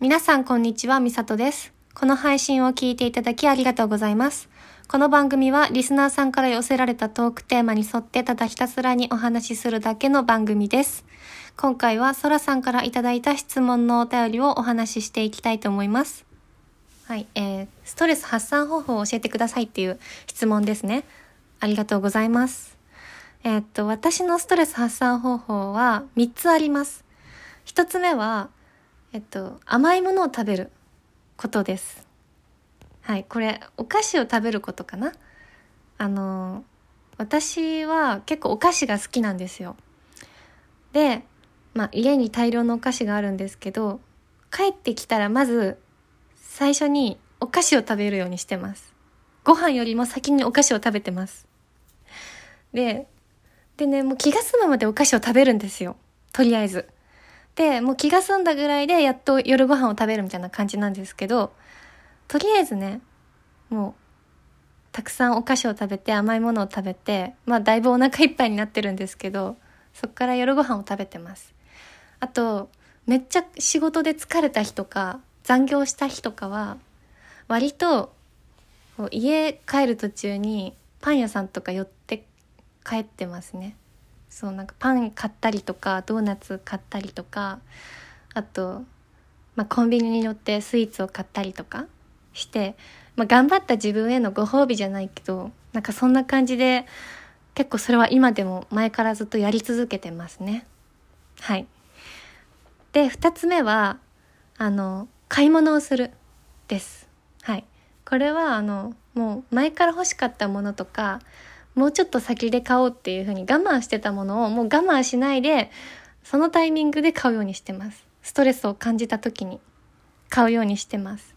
皆さんこんにちは、みさとです。この配信を聞いていただきありがとうございます。この番組はリスナーさんから寄せられたトークテーマに沿ってただひたすらにお話しするだけの番組です。今回はソラさんからいただいた質問のお便りをお話ししていきたいと思います。はい、えー、ストレス発散方法を教えてくださいっていう質問ですね。ありがとうございます。えーっと、私のストレス発散方法は3つあります。1つ目は、えっと、甘いものを食べることです。はい、これ、お菓子を食べることかな？あの、私は結構お菓子が好きなんですよ。で、まあ、家に大量のお菓子があるんですけど、帰ってきたらまず、最初にお菓子を食べるようにしてます。ご飯よりも先にお菓子を食べてます。で、でね、もう気が済むまでお菓子を食べるんですよ。とりあえず。で、もう気が済んだぐらいでやっと夜ご飯を食べるみたいな感じなんですけど、とりあえずね、もう、たくさんお菓子を食べて甘いものを食べて、まあだいぶお腹いっぱいになってるんですけど、そっから夜ご飯を食べてます。あと、めっちゃ仕事で疲れた日とか、残業した日とかは、割と、家帰る途中にパン屋さんとか寄って帰ってますね。そうなんかパン買ったりとかドーナツ買ったりとかあと、まあ、コンビニに寄ってスイーツを買ったりとかして、まあ、頑張った自分へのご褒美じゃないけどなんかそんな感じで結構それは今でも前からずっとやり続けてますね。はい。で2つ目はあの買い物をするです。はい。これはあのもう前から欲しかったものとかもうちょっと先で買おうっていう風に我慢してたものをもう我慢しないでそのタイミングで買うようにしてます。ストレスを感じた時に買うようにしてます。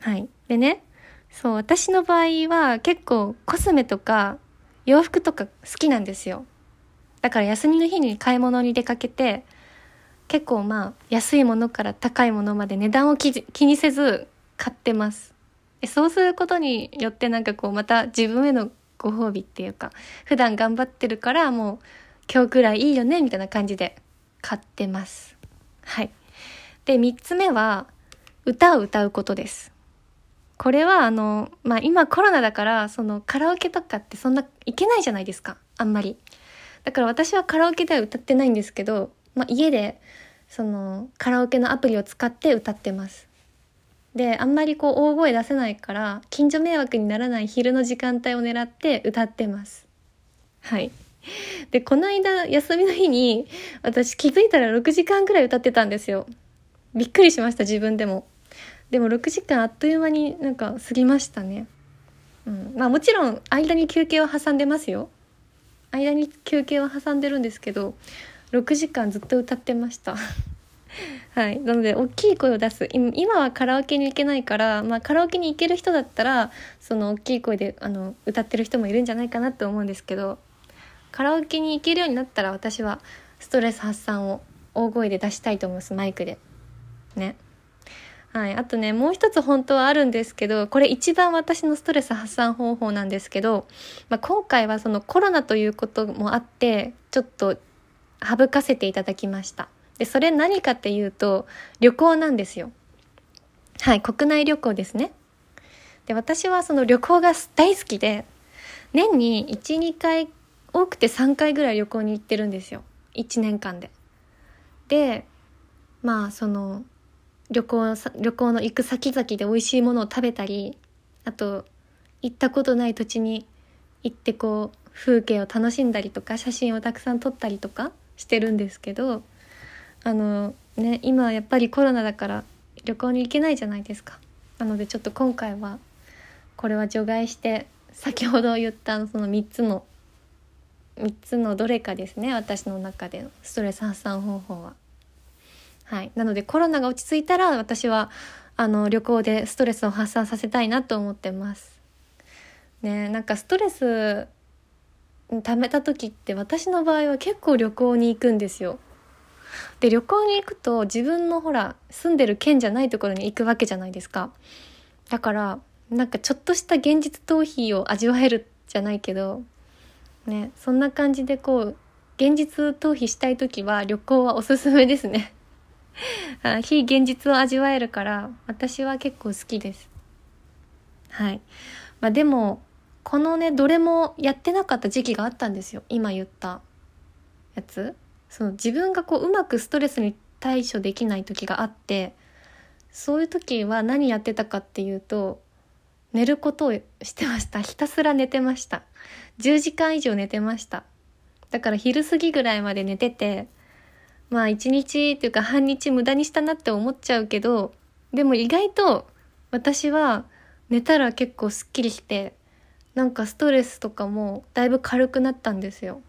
はい。でねそう私の場合は結構コスメとか洋服とか好きなんですよ。だから休みの日に買い物に出かけて結構まあ安いものから高いものまで値段を気にせず買ってます。そうすることによってなんかこうまた自分へのご褒美っていうか普段頑張ってるからもう今日くらいいいよねみたいな感じで買ってます。はい。で3つ目は歌を歌うことです。これはあのまあ今コロナだからそのカラオケとかってそんな行けないじゃないですか。あんまり。だから私はカラオケでは歌ってないんですけど、まあ、家でそのカラオケのアプリを使って歌ってます。であんまりこう大声出せないから近所迷惑にならない昼の時間帯を狙って歌ってます。はい。でこの間休みの日に私気づいたら6時間ぐらい歌ってたんですよ。びっくりしました自分でも。でも6時間あっという間になんか過ぎましたね。うん。まあもちろん間に休憩を挟んでますよ。間に休憩を挟んでるんですけど6時間ずっと歌ってました。はい。なので、大きい声を出す。今はカラオケに行けないから、まあ、カラオケに行ける人だったら、その大きい声で、あの、歌ってる人もいるんじゃないかなって思うんですけど、カラオケに行けるようになったら、私はストレス発散を大声で出したいと思います、マイクで。ね。はい。あとね、もう一つ本当はあるんですけど、これ一番私のストレス発散方法なんですけど、まあ、今回はそのコロナということもあって、ちょっと省かせていただきました。で、それ何かっていうと、旅行なんですよ。はい、国内旅行ですね。で、私はその旅行が大好きで、年に1、2回、多くて3回ぐらい旅行に行ってるんですよ。1年間で。で、まあ、その、旅行、旅行の行く先々で美味しいものを食べたり、あと、行ったことない土地に行ってこう、風景を楽しんだりとか、写真をたくさん撮ったりとかしてるんですけど、あのね今やっぱりコロナだから旅行に行けないじゃないですか。なのでちょっと今回はこれは除外して先ほど言ったその3つの3つのどれかですね私の中でのストレス発散方法は。はい。なのでコロナが落ち着いたら私はあの旅行でストレスを発散させたいなと思ってます。ねなんかストレス溜めた時って私の場合は結構旅行に行くんですよ。で旅行に行くと自分のほら住んでる県じゃないところに行くわけじゃないですか。だからなんかちょっとした現実逃避を味わえるじゃないけどねそんな感じでこう現実逃避したい時は旅行はおすすめですね。非現実を味わえるから私は結構好きです。はい。まあでもこのねどれもやってなかった時期があったんですよ。今言ったやつ。その自分がこううまくストレスに対処できない時があってそういう時は何やってたかっていうと寝ることをしてました。ひたすら寝てました。10時間以上寝てました。だから昼過ぎぐらいまで寝ててまあ一日っていうか半日無駄にしたなって思っちゃうけどでも意外と私は寝たら結構すっきりしてなんかストレスとかもだいぶ軽くなったんですよ。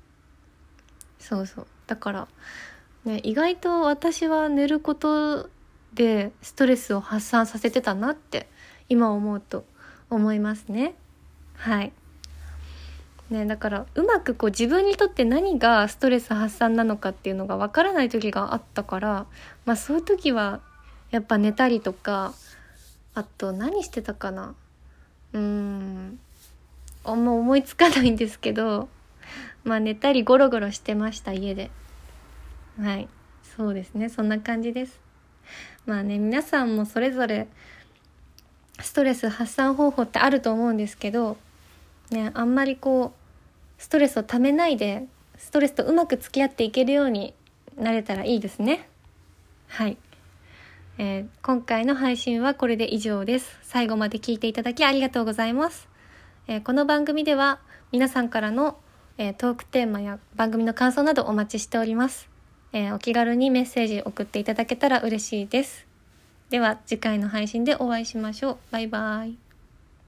そうそう。だからね意外と私は寝ることでストレスを発散させてたなって今思うと思いますね。はい。ね、だからうまくこう自分にとって何がストレス発散なのかっていうのがわからない時があったから、まあ、そういう時はやっぱ寝たりとかあと何してたかな。うん。あんま思いつかないんですけどまあ寝たりゴロゴロしてました家で。はい。そうですね。そんな感じです。まあね皆さんもそれぞれストレス発散方法ってあると思うんですけどねあんまりこうストレスをためないでストレスとうまく付き合っていけるようになれたらいいですね。はい、えー、今回の配信はこれで以上です。最後まで聞いていただきありがとうございます、えー、この番組では皆さんからの、えー、トークテーマや番組の感想などお待ちしております、えーお気軽にメッセージ送っていただけたら嬉しいです。では次回の配信でお会いしましょう。バイバイ。